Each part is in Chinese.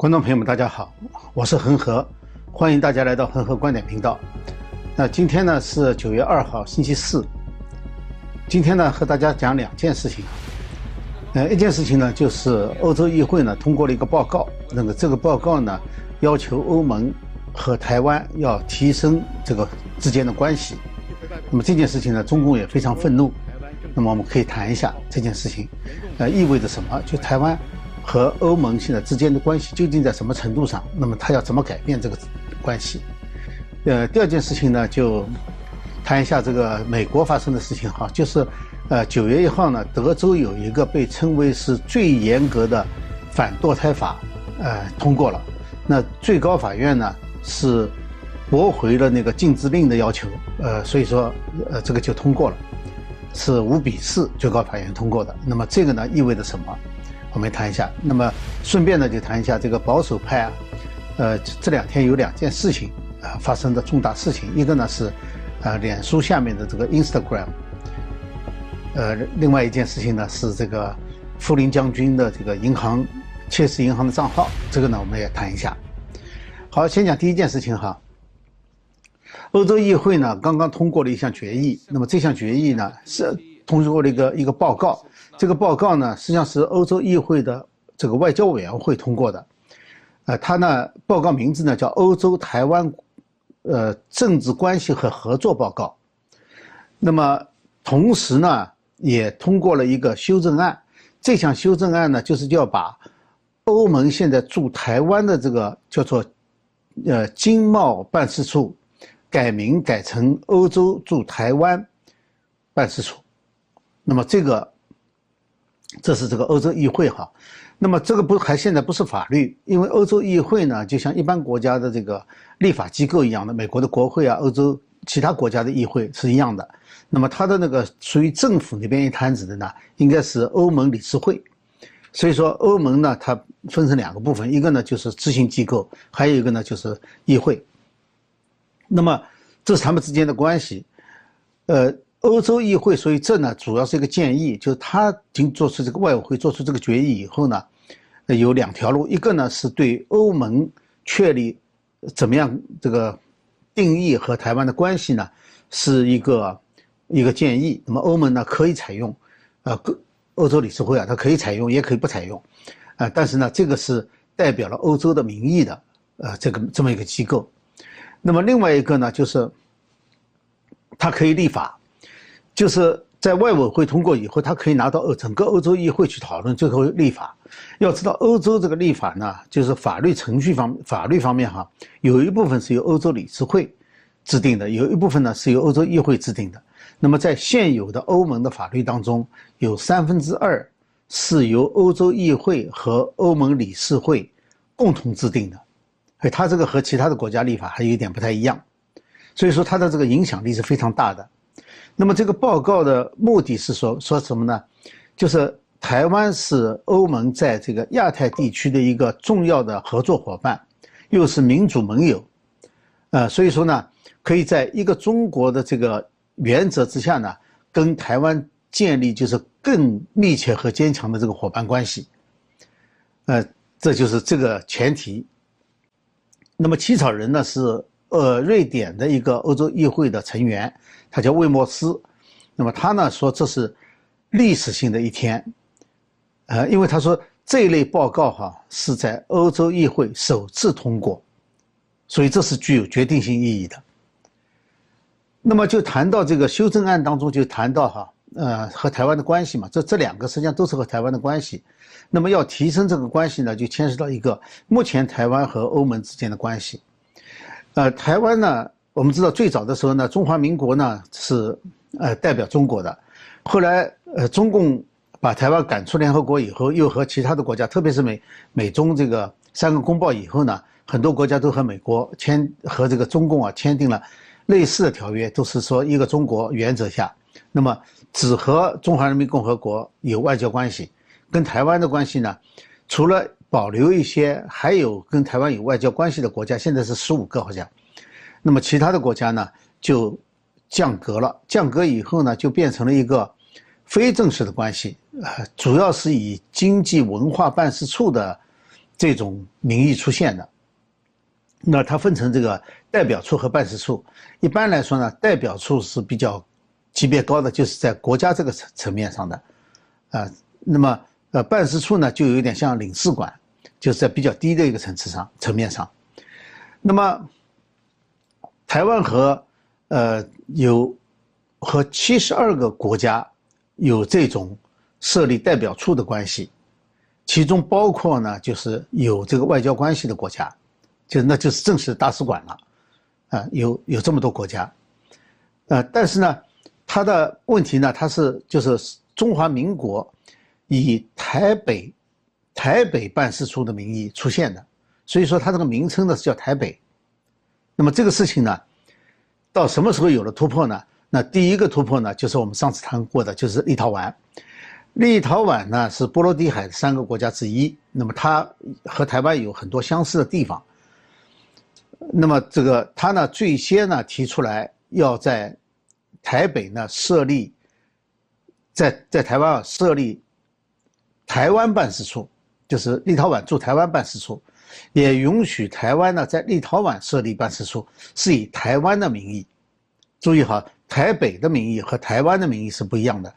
观众朋友们，大家好，我是恒河，欢迎大家来到恒河观点频道。那今天呢是九月二号，星期四。今天呢和大家讲两件事情。呃，一件事情呢就是欧洲议会呢通过了一个报告，那么这个报告呢要求欧盟和台湾要提升这个之间的关系。那么这件事情呢，中共也非常愤怒。那么我们可以谈一下这件事情，呃，意味着什么？就台湾。和欧盟现在之间的关系究竟在什么程度上？那么他要怎么改变这个关系？呃，第二件事情呢，就谈一下这个美国发生的事情哈，就是呃九月一号呢，德州有一个被称为是最严格的反堕胎法，呃通过了。那最高法院呢是驳回了那个禁止令的要求，呃，所以说呃这个就通过了，是五比四最高法院通过的。那么这个呢意味着什么？我们谈一下，那么顺便呢就谈一下这个保守派啊，呃这两天有两件事情啊发生的重大事情，一个呢是，呃脸书下面的这个 Instagram，呃另外一件事情呢是这个富林将军的这个银行，切实银行的账号，这个呢我们也谈一下。好，先讲第一件事情哈，欧洲议会呢刚刚通过了一项决议，那么这项决议呢是通过了一个一个报告。这个报告呢，实际上是欧洲议会的这个外交委员会通过的，呃，它呢报告名字呢叫《欧洲台湾，呃政治关系和合作报告》。那么同时呢，也通过了一个修正案。这项修正案呢，就是要把欧盟现在驻台湾的这个叫做呃经贸办事处改名改成欧洲驻台湾办事处。那么这个。这是这个欧洲议会哈，那么这个不还现在不是法律，因为欧洲议会呢，就像一般国家的这个立法机构一样的，美国的国会啊，欧洲其他国家的议会是一样的。那么它的那个属于政府那边一摊子的呢，应该是欧盟理事会。所以说欧盟呢，它分成两个部分，一个呢就是执行机构，还有一个呢就是议会。那么这是他们之间的关系，呃。欧洲议会，所以这呢主要是一个建议，就是他经做出这个外委会做出这个决议以后呢，有两条路，一个呢是对欧盟确立怎么样这个定义和台湾的关系呢，是一个一个建议。那么欧盟呢可以采用，呃，欧洲理事会啊，它可以采用，也可以不采用，啊，但是呢这个是代表了欧洲的民意的，呃，这个这么一个机构。那么另外一个呢就是，它可以立法。就是在外委会通过以后，他可以拿到欧整个欧洲议会去讨论，最后立法。要知道，欧洲这个立法呢，就是法律程序方法律方面哈，有一部分是由欧洲理事会制定的，有一部分呢是由欧洲议会制定的。那么在现有的欧盟的法律当中，有三分之二是由欧洲议会和欧盟理事会共同制定的，所以它这个和其他的国家立法还有一点不太一样，所以说它的这个影响力是非常大的。那么这个报告的目的是说说什么呢？就是台湾是欧盟在这个亚太地区的一个重要的合作伙伴，又是民主盟友，呃，所以说呢，可以在一个中国的这个原则之下呢，跟台湾建立就是更密切和坚强的这个伙伴关系，呃，这就是这个前提。那么起草人呢是。呃，瑞典的一个欧洲议会的成员，他叫魏莫斯，那么他呢说这是历史性的一天，呃，因为他说这一类报告哈是在欧洲议会首次通过，所以这是具有决定性意义的。那么就谈到这个修正案当中，就谈到哈，呃，和台湾的关系嘛，这这两个实际上都是和台湾的关系。那么要提升这个关系呢，就牵涉到一个目前台湾和欧盟之间的关系。呃，台湾呢，我们知道最早的时候呢，中华民国呢是呃代表中国的，后来呃中共把台湾赶出联合国以后，又和其他的国家，特别是美美中这个三个公报以后呢，很多国家都和美国签和这个中共啊签订了类似的条约，都是说一个中国原则下，那么只和中华人民共和国有外交关系，跟台湾的关系呢，除了。保留一些，还有跟台湾有外交关系的国家，现在是十五个好像。那么其他的国家呢，就降格了。降格以后呢，就变成了一个非正式的关系，呃，主要是以经济文化办事处的这种名义出现的。那它分成这个代表处和办事处。一般来说呢，代表处是比较级别高的，就是在国家这个层层面上的，啊，那么呃办事处呢就有点像领事馆，就是在比较低的一个层次上层面上。那么台湾和呃有和七十二个国家有这种设立代表处的关系，其中包括呢就是有这个外交关系的国家。就那就是正式大使馆了，啊，有有这么多国家，呃，但是呢，它的问题呢，它是就是中华民国以台北台北办事处的名义出现的，所以说它这个名称呢是叫台北。那么这个事情呢，到什么时候有了突破呢？那第一个突破呢，就是我们上次谈过的，就是立陶宛。立陶宛呢是波罗的海三个国家之一，那么它和台湾有很多相似的地方。那么这个他呢，最先呢提出来要在台北呢设立，在在台湾设立台湾办事处，就是立陶宛驻台湾办事处，也允许台湾呢在立陶宛设立办事处，是以台湾的名义。注意哈，台北的名义和台湾的名义是不一样的。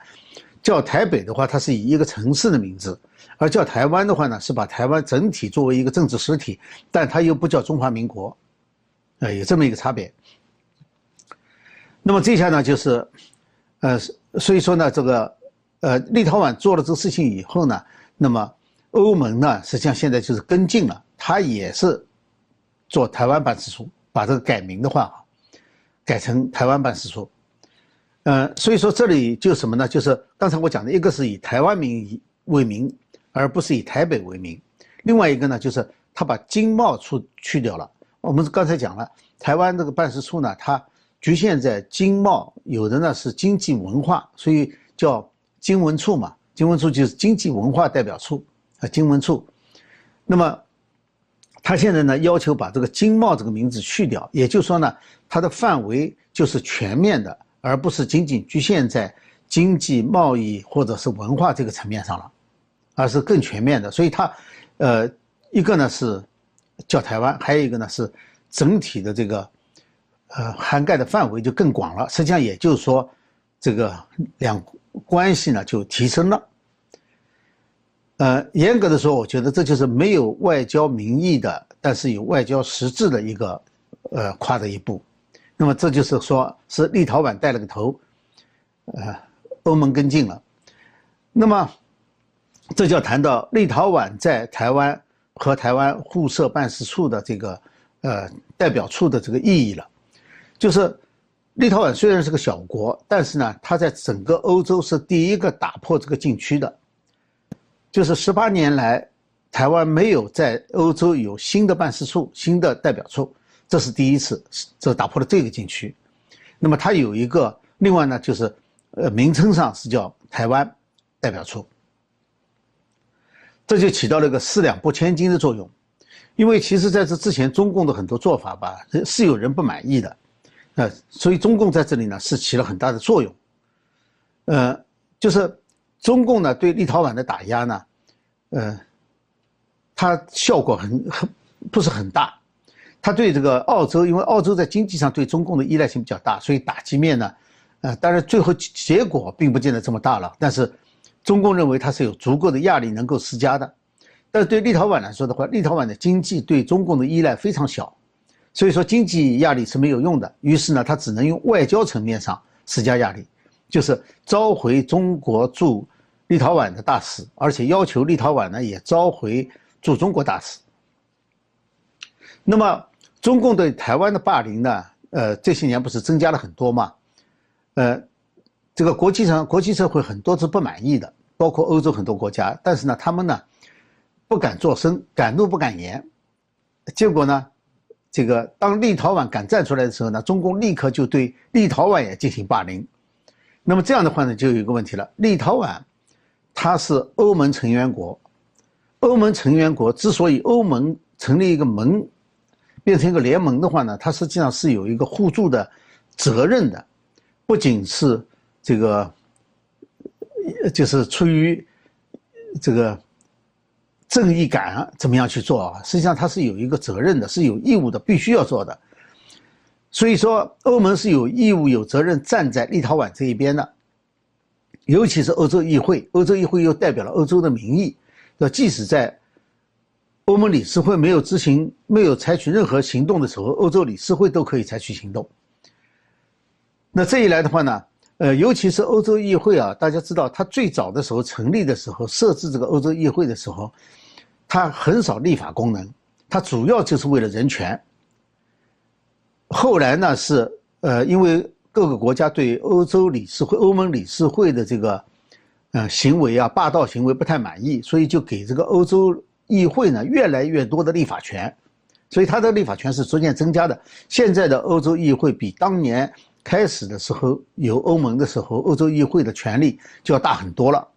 叫台北的话，它是以一个城市的名字；而叫台湾的话呢，是把台湾整体作为一个政治实体，但它又不叫中华民国。呃，有这么一个差别。那么这下呢，就是，呃，所以说呢，这个，呃，立陶宛做了这个事情以后呢，那么欧盟呢，实际上现在就是跟进了，他也是做台湾办事处，把这个改名的话，改成台湾办事处。呃，所以说这里就什么呢？就是刚才我讲的一个是以台湾名义为名，而不是以台北为名；另外一个呢，就是他把经贸处去掉了。我们刚才讲了，台湾这个办事处呢，它局限在经贸，有的呢是经济文化，所以叫经文处嘛。经文处就是经济文化代表处啊，经文处。那么，他现在呢要求把这个经贸这个名字去掉，也就是说呢，它的范围就是全面的，而不是仅仅局限在经济贸易或者是文化这个层面上了，而是更全面的。所以它，呃，一个呢是。叫台湾，还有一个呢是整体的这个呃涵盖的范围就更广了。实际上也就是说，这个两关系呢就提升了。呃，严格的说，我觉得这就是没有外交名义的，但是有外交实质的一个呃跨的一步。那么这就是说是立陶宛带了个头，呃，欧盟跟进了。那么这就要谈到立陶宛在台湾。和台湾互设办事处的这个，呃，代表处的这个意义了，就是立陶宛虽然是个小国，但是呢，它在整个欧洲是第一个打破这个禁区的，就是十八年来，台湾没有在欧洲有新的办事处、新的代表处，这是第一次，这打破了这个禁区。那么它有一个，另外呢，就是呃，名称上是叫台湾代表处。这就起到了一个四两拨千斤的作用，因为其实在这之前，中共的很多做法吧，是有人不满意的，呃，所以中共在这里呢是起了很大的作用，呃，就是中共呢对立陶宛的打压呢，呃，它效果很很不是很大，它对这个澳洲，因为澳洲在经济上对中共的依赖性比较大，所以打击面呢，呃，当然最后结果并不见得这么大了，但是。中共认为它是有足够的压力能够施加的，但是对立陶宛来说的话，立陶宛的经济对中共的依赖非常小，所以说经济压力是没有用的。于是呢，他只能用外交层面上施加压力，就是召回中国驻立陶宛的大使，而且要求立陶宛呢也召回驻中国大使。那么，中共对台湾的霸凌呢，呃，这些年不是增加了很多吗？呃。这个国际上，国际社会很多是不满意的，包括欧洲很多国家。但是呢，他们呢不敢作声，敢怒不敢言。结果呢，这个当立陶宛敢站出来的时候呢，中共立刻就对立陶宛也进行霸凌。那么这样的话呢，就有一个问题了：立陶宛它是欧盟成员国，欧盟成员国之所以欧盟成立一个盟，变成一个联盟的话呢，它实际上是有一个互助的责任的，不仅是。这个就是出于这个正义感怎么样去做啊？实际上它是有一个责任的，是有义务的，必须要做的。所以说，欧盟是有义务、有责任站在立陶宛这一边的。尤其是欧洲议会，欧洲议会又代表了欧洲的民意。要即使在欧盟理事会没有执行、没有采取任何行动的时候，欧洲理事会都可以采取行动。那这一来的话呢，呃，尤其是欧洲议会啊，大家知道，它最早的时候成立的时候，设置这个欧洲议会的时候，它很少立法功能，它主要就是为了人权。后来呢，是呃，因为各个国家对欧洲理事会、欧盟理事会的这个呃行为啊，霸道行为不太满意，所以就给这个欧洲议会呢越来越多的立法权，所以它的立法权是逐渐增加的。现在的欧洲议会比当年。开始的时候有欧盟的时候，欧洲议会的权力就要大很多了。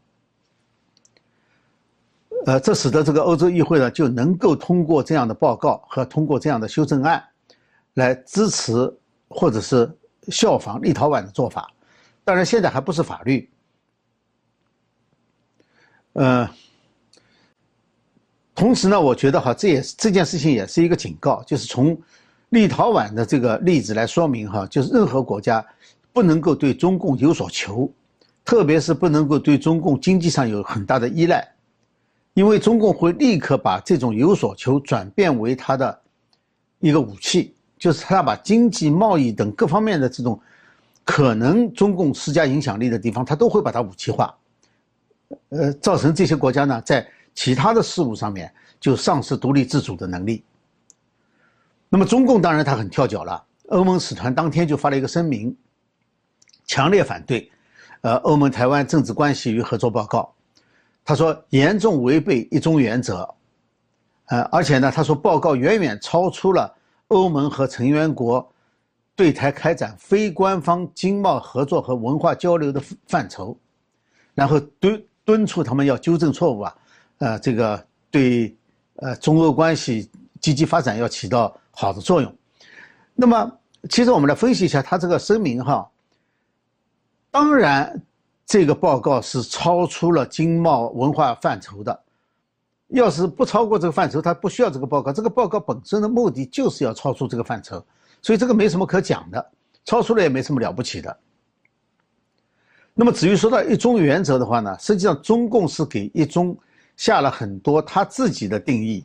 呃，这使得这个欧洲议会呢就能够通过这样的报告和通过这样的修正案，来支持或者是效仿立陶宛的做法。当然，现在还不是法律。呃，同时呢，我觉得哈，这也这件事情也是一个警告，就是从。立陶宛的这个例子来说明哈，就是任何国家不能够对中共有所求，特别是不能够对中共经济上有很大的依赖，因为中共会立刻把这种有所求转变为他的一个武器，就是他把经济、贸易等各方面的这种可能中共施加影响力的地方，他都会把它武器化，呃，造成这些国家呢在其他的事物上面就丧失独立自主的能力。那么中共当然他很跳脚了，欧盟使团当天就发了一个声明，强烈反对，呃，欧盟台湾政治关系与合作报告，他说严重违背一中原则，呃，而且呢，他说报告远远超出了欧盟和成员国对台开展非官方经贸合作和文化交流的范畴，然后敦敦促他们要纠正错误啊，呃，这个对呃中欧关系积极发展要起到。好的作用，那么其实我们来分析一下他这个声明哈。当然，这个报告是超出了经贸文化范畴的。要是不超过这个范畴，他不需要这个报告。这个报告本身的目的就是要超出这个范畴，所以这个没什么可讲的，超出了也没什么了不起的。那么至于说到一中原则的话呢，实际上中共是给一中下了很多他自己的定义。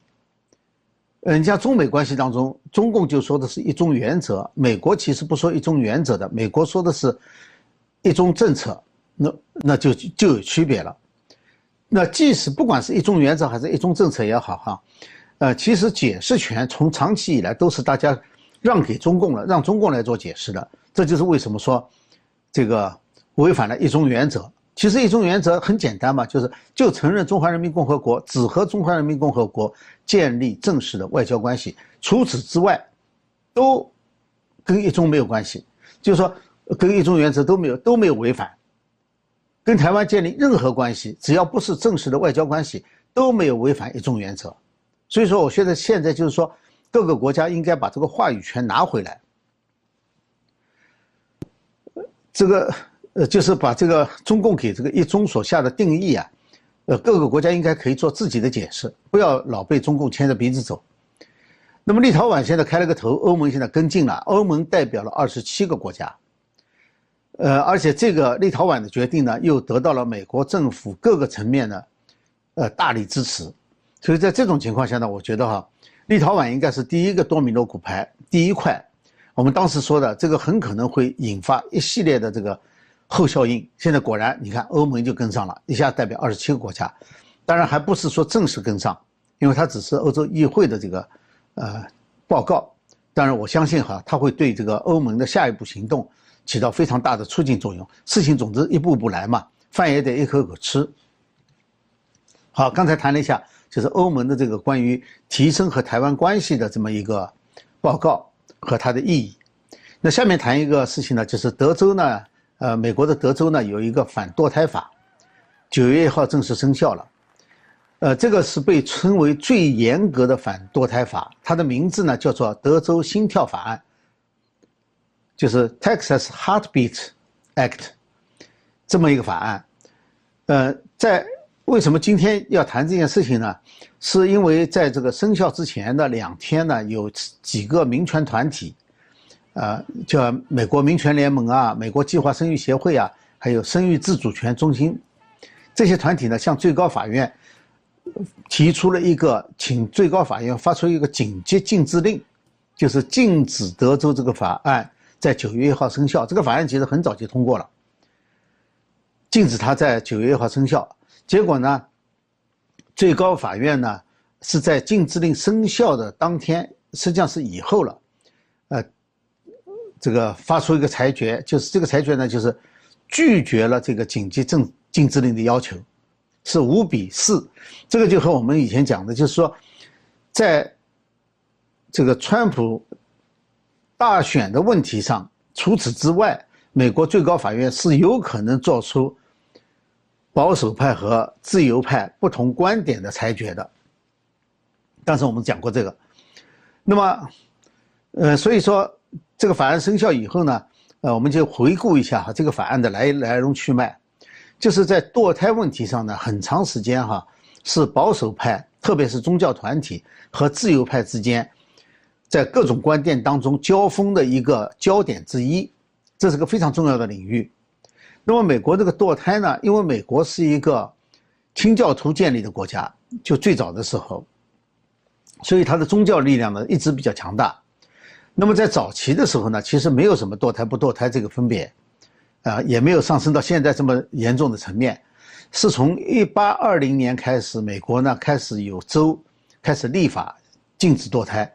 呃，你像中美关系当中，中共就说的是一中原则，美国其实不说一中原则的，美国说的是一中政策，那那就就有区别了。那即使不管是一中原则还是一中政策也好，哈，呃，其实解释权从长期以来都是大家让给中共了，让中共来做解释的，这就是为什么说这个违反了一中原则。其实一中原则很简单嘛，就是就承认中华人民共和国只和中华人民共和国建立正式的外交关系，除此之外，都跟一中没有关系。就是说，跟一中原则都没有都没有违反，跟台湾建立任何关系，只要不是正式的外交关系，都没有违反一中原则。所以说，我现在现在就是说，各个国家应该把这个话语权拿回来。这个。呃，就是把这个中共给这个一中所下的定义啊，呃，各个国家应该可以做自己的解释，不要老被中共牵着鼻子走。那么立陶宛现在开了个头，欧盟现在跟进了，欧盟代表了二十七个国家，呃，而且这个立陶宛的决定呢，又得到了美国政府各个层面的呃大力支持，所以在这种情况下呢，我觉得哈，立陶宛应该是第一个多米诺骨牌，第一块。我们当时说的这个很可能会引发一系列的这个。后效应，现在果然，你看欧盟就跟上了，一下代表二十七个国家，当然还不是说正式跟上，因为它只是欧洲议会的这个呃报告。当然，我相信哈，它会对这个欧盟的下一步行动起到非常大的促进作用。事情总之一步步来嘛，饭也得一口口吃。好，刚才谈了一下，就是欧盟的这个关于提升和台湾关系的这么一个报告和它的意义。那下面谈一个事情呢，就是德州呢。呃，美国的德州呢有一个反堕胎法，九月一号正式生效了。呃，这个是被称为最严格的反堕胎法，它的名字呢叫做德州心跳法案，就是 Texas Heartbeat Act 这么一个法案。呃，在为什么今天要谈这件事情呢？是因为在这个生效之前的两天呢，有几个民权团体，呃，叫美国民权联盟啊、美国计划生育协会啊，还有生育自主权中心，这些团体呢，向最高法院提出了一个，请最高法院发出一个紧急禁止令，就是禁止德州这个法案在九月一号生效。这个法案其实很早就通过了，禁止它在九月一号生效。结果呢？最高法院呢是在禁制令生效的当天，实际上是以后了，呃，这个发出一个裁决，就是这个裁决呢，就是拒绝了这个紧急政禁制令的要求，是五比四。这个就和我们以前讲的，就是说，在这个川普大选的问题上，除此之外，美国最高法院是有可能做出。保守派和自由派不同观点的裁决的，但是我们讲过这个，那么，呃，所以说这个法案生效以后呢，呃，我们就回顾一下哈这个法案的来来龙去脉，就是在堕胎问题上呢，很长时间哈是保守派，特别是宗教团体和自由派之间，在各种观点当中交锋的一个焦点之一，这是个非常重要的领域。那么美国这个堕胎呢？因为美国是一个清教徒建立的国家，就最早的时候，所以它的宗教力量呢一直比较强大。那么在早期的时候呢，其实没有什么堕胎不堕胎这个分别，啊，也没有上升到现在这么严重的层面。是从一八二零年开始，美国呢开始有州开始立法禁止堕胎，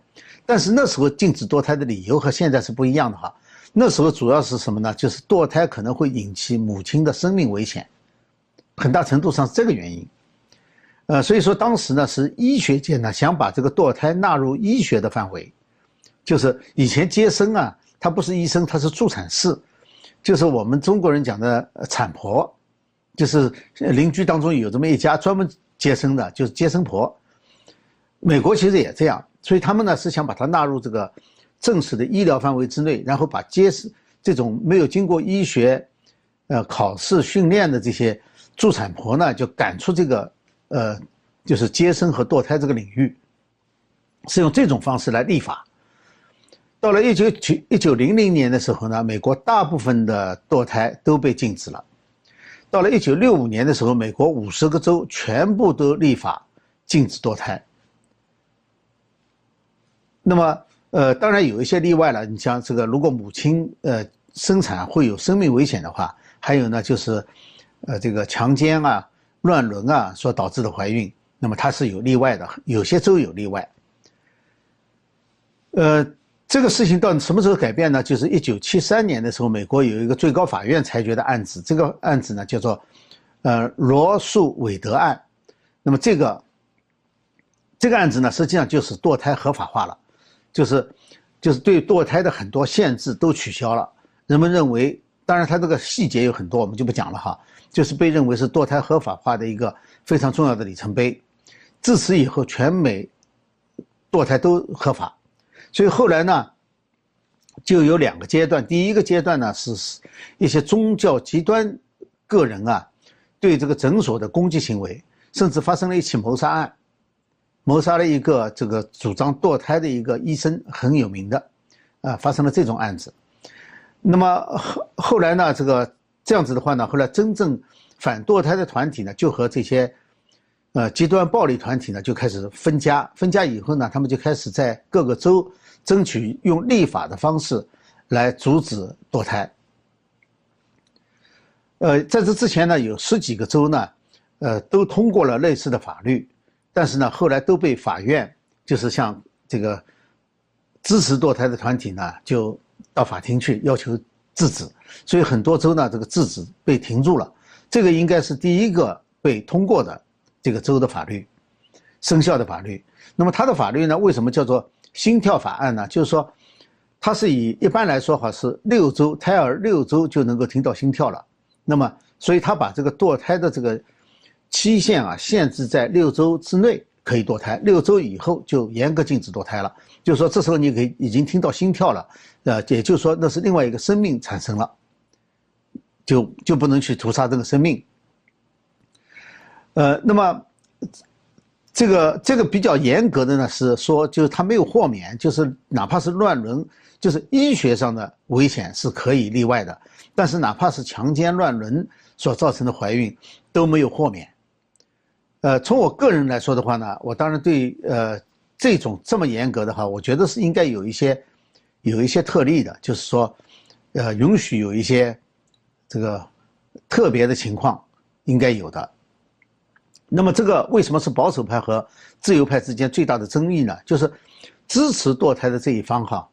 但是那时候禁止堕胎的理由和现在是不一样的哈。那时候主要是什么呢？就是堕胎可能会引起母亲的生命危险，很大程度上是这个原因。呃，所以说当时呢是医学界呢想把这个堕胎纳入医学的范围，就是以前接生啊，他不是医生，他是助产士，就是我们中国人讲的产婆，就是邻居当中有这么一家专门接生的，就是接生婆。美国其实也这样，所以他们呢是想把它纳入这个。正式的医疗范围之内，然后把接生这种没有经过医学，呃考试训练的这些助产婆呢，就赶出这个呃，就是接生和堕胎这个领域，是用这种方式来立法。到了一九九一九零零年的时候呢，美国大部分的堕胎都被禁止了。到了一九六五年的时候，美国五十个州全部都立法禁止堕胎。那么。呃，当然有一些例外了。你像这个，如果母亲呃生产会有生命危险的话，还有呢就是，呃，这个强奸啊、乱伦啊所导致的怀孕，那么它是有例外的。有些州有例外。呃，这个事情到什么时候改变呢？就是一九七三年的时候，美国有一个最高法院裁决的案子，这个案子呢叫做，呃，罗素韦德案。那么这个，这个案子呢，实际上就是堕胎合法化了。就是，就是对堕胎的很多限制都取消了。人们认为，当然它这个细节有很多，我们就不讲了哈。就是被认为是堕胎合法化的一个非常重要的里程碑。自此以后，全美堕胎都合法。所以后来呢，就有两个阶段。第一个阶段呢，是一些宗教极端个人啊，对这个诊所的攻击行为，甚至发生了一起谋杀案。谋杀了一个这个主张堕胎的一个医生，很有名的，啊，发生了这种案子。那么后后来呢，这个这样子的话呢，后来真正反堕胎的团体呢，就和这些呃极端暴力团体呢就开始分家。分家以后呢，他们就开始在各个州争取用立法的方式来阻止堕胎。呃，在这之前呢，有十几个州呢，呃，都通过了类似的法律。但是呢，后来都被法院，就是像这个支持堕胎的团体呢，就到法庭去要求制止，所以很多州呢，这个制止被停住了。这个应该是第一个被通过的这个州的法律，生效的法律。那么它的法律呢，为什么叫做心跳法案呢？就是说，它是以一般来说哈是六周胎儿六周就能够听到心跳了。那么，所以他把这个堕胎的这个。期限啊，限制在六周之内可以堕胎，六周以后就严格禁止堕胎了。就是说，这时候你可以已经听到心跳了，呃，也就是说那是另外一个生命产生了，就就不能去屠杀这个生命。呃，那么这个这个比较严格的呢，是说就是他没有豁免，就是哪怕是乱伦，就是医学上的危险是可以例外的，但是哪怕是强奸乱伦所造成的怀孕都没有豁免。呃，从我个人来说的话呢，我当然对呃这种这么严格的话，我觉得是应该有一些有一些特例的，就是说，呃，允许有一些这个特别的情况应该有的。那么这个为什么是保守派和自由派之间最大的争议呢？就是支持堕胎的这一方哈，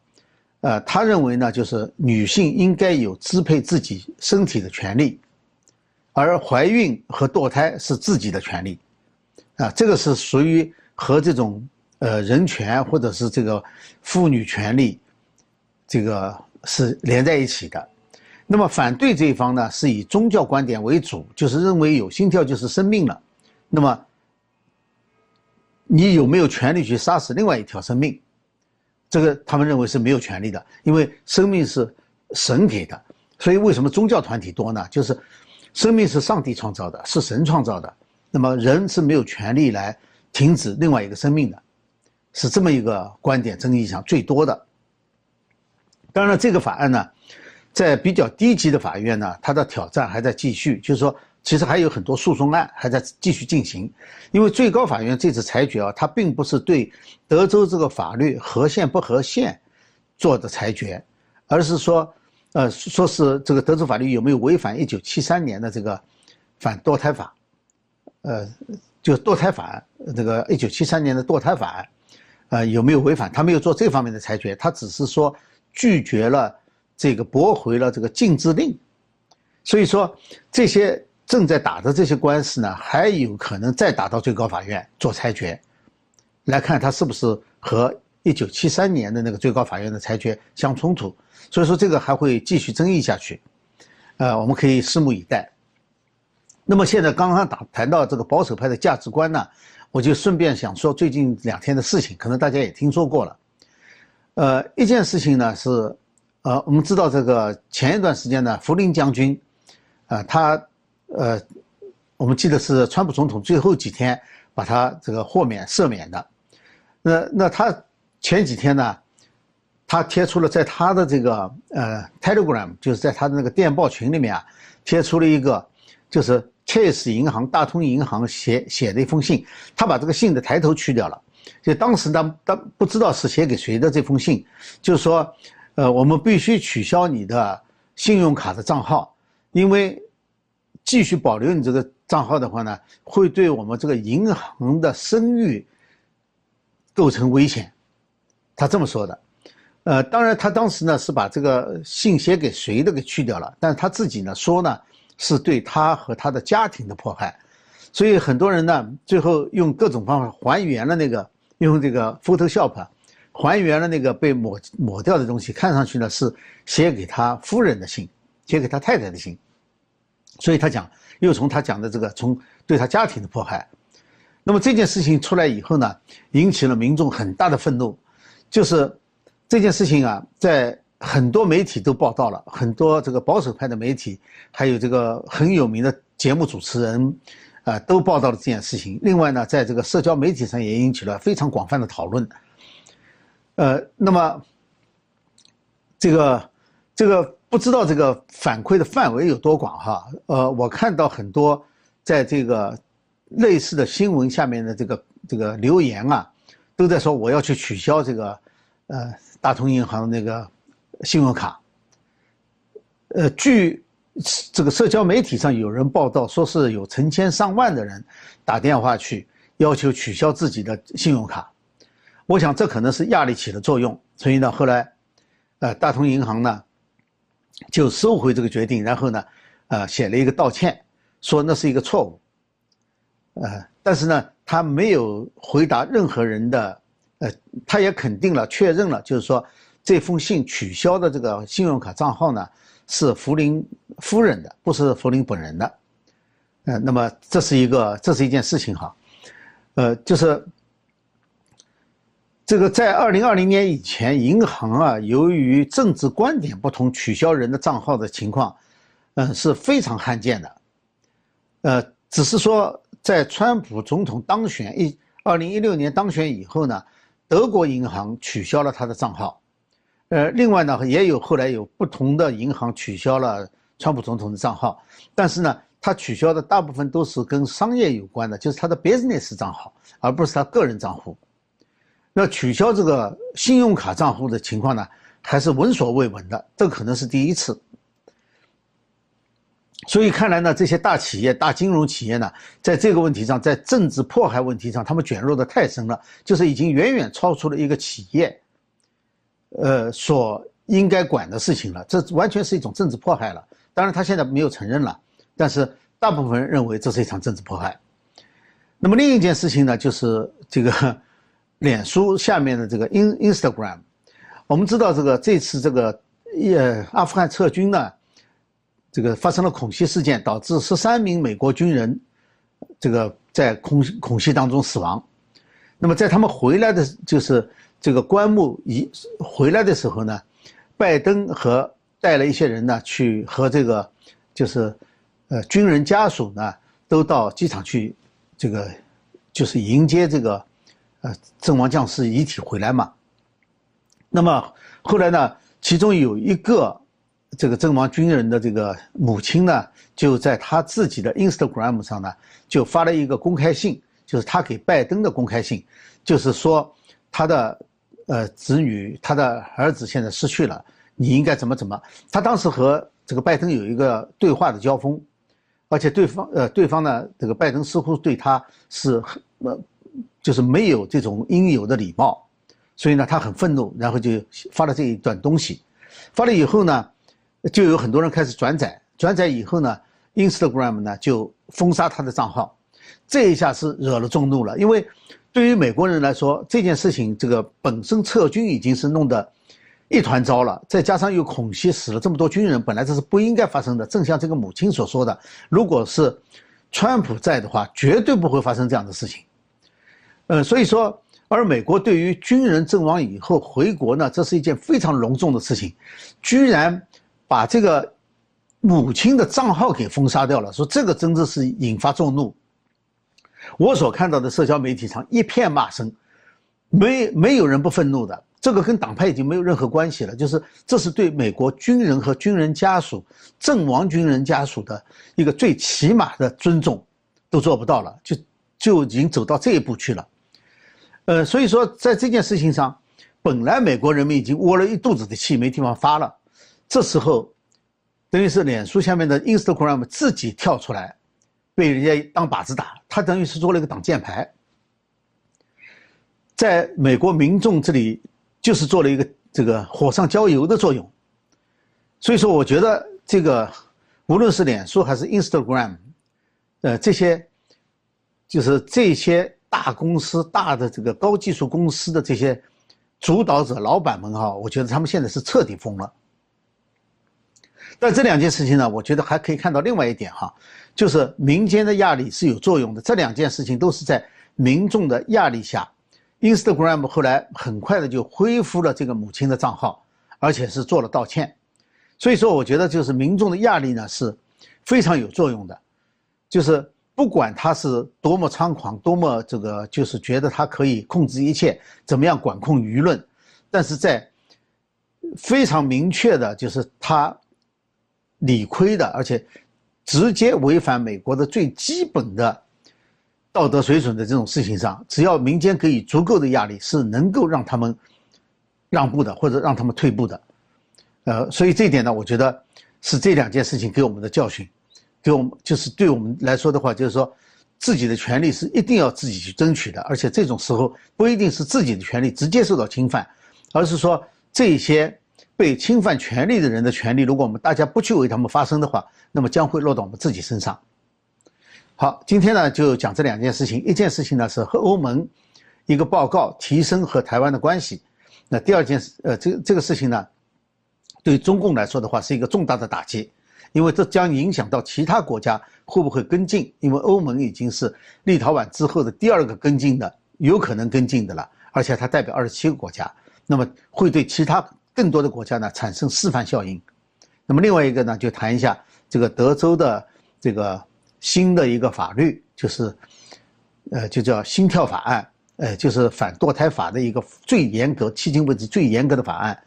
呃，他认为呢，就是女性应该有支配自己身体的权利，而怀孕和堕胎是自己的权利，啊，这个是属于和这种呃人权或者是这个妇女权利，这个是连在一起的。那么反对这一方呢，是以宗教观点为主，就是认为有心跳就是生命了。那么，你有没有权利去杀死另外一条生命？这个他们认为是没有权利的，因为生命是神给的。所以为什么宗教团体多呢？就是生命是上帝创造的，是神创造的。那么人是没有权利来停止另外一个生命的，是这么一个观点争议上最多的。当然，这个法案呢，在比较低级的法院呢，它的挑战还在继续，就是说。其实还有很多诉讼案还在继续进行，因为最高法院这次裁决啊，它并不是对德州这个法律合宪不合宪做的裁决，而是说，呃，说是这个德州法律有没有违反一九七三年的这个反堕胎法，呃，就堕胎法，这个一九七三年的堕胎法案，呃，有没有违反？他没有做这方面的裁决，他只是说拒绝了这个驳回了这个禁制令，所以说这些。正在打的这些官司呢，还有可能再打到最高法院做裁决，来看他是不是和一九七三年的那个最高法院的裁决相冲突。所以说这个还会继续争议下去，呃，我们可以拭目以待。那么现在刚刚打谈到这个保守派的价值观呢，我就顺便想说最近两天的事情，可能大家也听说过了。呃，一件事情呢是，呃，我们知道这个前一段时间呢，福林将军，啊，他。呃，我们记得是川普总统最后几天把他这个豁免赦免的。那那他前几天呢，他贴出了在他的这个呃 Telegram，就是在他的那个电报群里面啊，贴出了一个就是 Chase 银行、大通银行写写的一封信。他把这个信的抬头去掉了，就当时他他不知道是写给谁的这封信，就是说，呃，我们必须取消你的信用卡的账号，因为。继续保留你这个账号的话呢，会对我们这个银行的声誉构成危险。他这么说的。呃，当然他当时呢是把这个信写给谁的给去掉了，但是他自己呢说呢是对他和他的家庭的迫害。所以很多人呢最后用各种方法还原了那个用这个 Photoshop 还原了那个被抹抹掉的东西，看上去呢是写给他夫人的信，写给他太太的信。所以他讲，又从他讲的这个，从对他家庭的迫害，那么这件事情出来以后呢，引起了民众很大的愤怒，就是这件事情啊，在很多媒体都报道了，很多这个保守派的媒体，还有这个很有名的节目主持人，啊，都报道了这件事情。另外呢，在这个社交媒体上也引起了非常广泛的讨论。呃，那么这个这个。不知道这个反馈的范围有多广哈？呃，我看到很多在这个类似的新闻下面的这个这个留言啊，都在说我要去取消这个呃大通银行那个信用卡。呃，据这个社交媒体上有人报道，说是有成千上万的人打电话去要求取消自己的信用卡。我想这可能是压力起了作用，所以呢，后来呃大通银行呢。就收回这个决定，然后呢，呃，写了一个道歉，说那是一个错误，呃，但是呢，他没有回答任何人的，呃，他也肯定了、确认了，就是说这封信取消的这个信用卡账号呢是福林夫人的，不是福林本人的，呃，那么这是一个，这是一件事情哈，呃，就是。这个在二零二零年以前，银行啊，由于政治观点不同取消人的账号的情况，嗯，是非常罕见的。呃，只是说在川普总统当选一二零一六年当选以后呢，德国银行取消了他的账号。呃，另外呢，也有后来有不同的银行取消了川普总统的账号，但是呢，他取消的大部分都是跟商业有关的，就是他的 business 账号，而不是他个人账户。那取消这个信用卡账户的情况呢，还是闻所未闻的，这可能是第一次。所以看来呢，这些大企业、大金融企业呢，在这个问题上，在政治迫害问题上，他们卷入的太深了，就是已经远远超出了一个企业，呃，所应该管的事情了。这完全是一种政治迫害了。当然，他现在没有承认了，但是大部分人认为这是一场政治迫害。那么另一件事情呢，就是这个脸书下面的这个 In Instagram，我们知道这个这次这个呃阿富汗撤军呢。这个发生了恐袭事件，导致十三名美国军人，这个在恐恐袭当中死亡。那么在他们回来的，就是这个棺木一回来的时候呢，拜登和带了一些人呢去和这个，就是呃军人家属呢都到机场去，这个就是迎接这个呃阵亡将士遗体回来嘛。那么后来呢，其中有一个。这个阵亡军人的这个母亲呢，就在他自己的 Instagram 上呢，就发了一个公开信，就是他给拜登的公开信，就是说他的呃子女，他的儿子现在失去了，你应该怎么怎么。他当时和这个拜登有一个对话的交锋，而且对方呃对方呢，这个拜登似乎对他是呃就是没有这种应有的礼貌，所以呢他很愤怒，然后就发了这一段东西，发了以后呢。就有很多人开始转载，转载以后呢，Instagram 呢就封杀他的账号，这一下是惹了众怒了。因为对于美国人来说，这件事情这个本身撤军已经是弄得一团糟了，再加上又恐袭死了这么多军人，本来这是不应该发生的。正像这个母亲所说的，如果是川普在的话，绝对不会发生这样的事情。呃，所以说，而美国对于军人阵亡以后回国呢，这是一件非常隆重的事情，居然。把这个母亲的账号给封杀掉了，说这个真的是引发众怒。我所看到的社交媒体上一片骂声，没没有人不愤怒的。这个跟党派已经没有任何关系了，就是这是对美国军人和军人家属、阵亡军人家属的一个最起码的尊重都做不到了，就就已经走到这一步去了。呃，所以说在这件事情上，本来美国人民已经窝了一肚子的气，没地方发了。这时候，等于是脸书下面的 Instagram 自己跳出来，被人家当靶子打，他等于是做了一个挡箭牌，在美国民众这里就是做了一个这个火上浇油的作用。所以说，我觉得这个无论是脸书还是 Instagram，呃，这些就是这些大公司、大的这个高技术公司的这些主导者、老板们哈，我觉得他们现在是彻底疯了。但这两件事情呢，我觉得还可以看到另外一点哈，就是民间的压力是有作用的。这两件事情都是在民众的压力下，Instagram 后来很快的就恢复了这个母亲的账号，而且是做了道歉。所以说，我觉得就是民众的压力呢是非常有作用的，就是不管他是多么猖狂，多么这个就是觉得他可以控制一切，怎么样管控舆论，但是在非常明确的就是他。理亏的，而且直接违反美国的最基本的道德水准的这种事情上，只要民间给予足够的压力，是能够让他们让步的，或者让他们退步的。呃，所以这一点呢，我觉得是这两件事情给我们的教训，给我们就是对我们来说的话，就是说自己的权利是一定要自己去争取的，而且这种时候不一定是自己的权利直接受到侵犯，而是说这些。被侵犯权利的人的权利，如果我们大家不去为他们发声的话，那么将会落到我们自己身上。好，今天呢就讲这两件事情。一件事情呢是和欧盟一个报告提升和台湾的关系。那第二件事，呃，这这个事情呢，对中共来说的话是一个重大的打击，因为这将影响到其他国家会不会跟进。因为欧盟已经是立陶宛之后的第二个跟进的，有可能跟进的了，而且它代表二十七个国家，那么会对其他。更多的国家呢产生示范效应，那么另外一个呢就谈一下这个德州的这个新的一个法律，就是，呃，就叫心跳法案，呃，就是反堕胎法的一个最严格、迄今为止最严格的法案。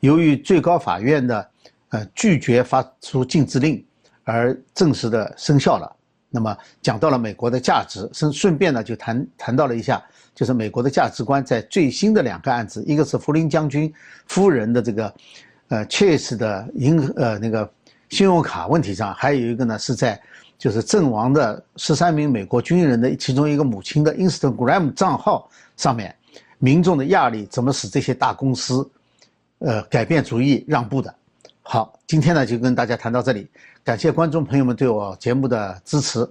由于最高法院的呃拒绝发出禁止令，而正式的生效了。那么讲到了美国的价值，顺顺便呢就谈谈到了一下，就是美国的价值观在最新的两个案子，一个是福林将军夫人的这个，呃，Chase 的银呃那个信用卡问题上，还有一个呢是在就是阵亡的十三名美国军人的其中一个母亲的 Instagram 账号上面，民众的压力怎么使这些大公司，呃改变主意让步的。好，今天呢就跟大家谈到这里。感谢观众朋友们对我节目的支持，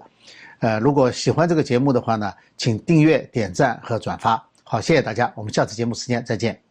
呃，如果喜欢这个节目的话呢，请订阅、点赞和转发。好，谢谢大家，我们下次节目时间再见。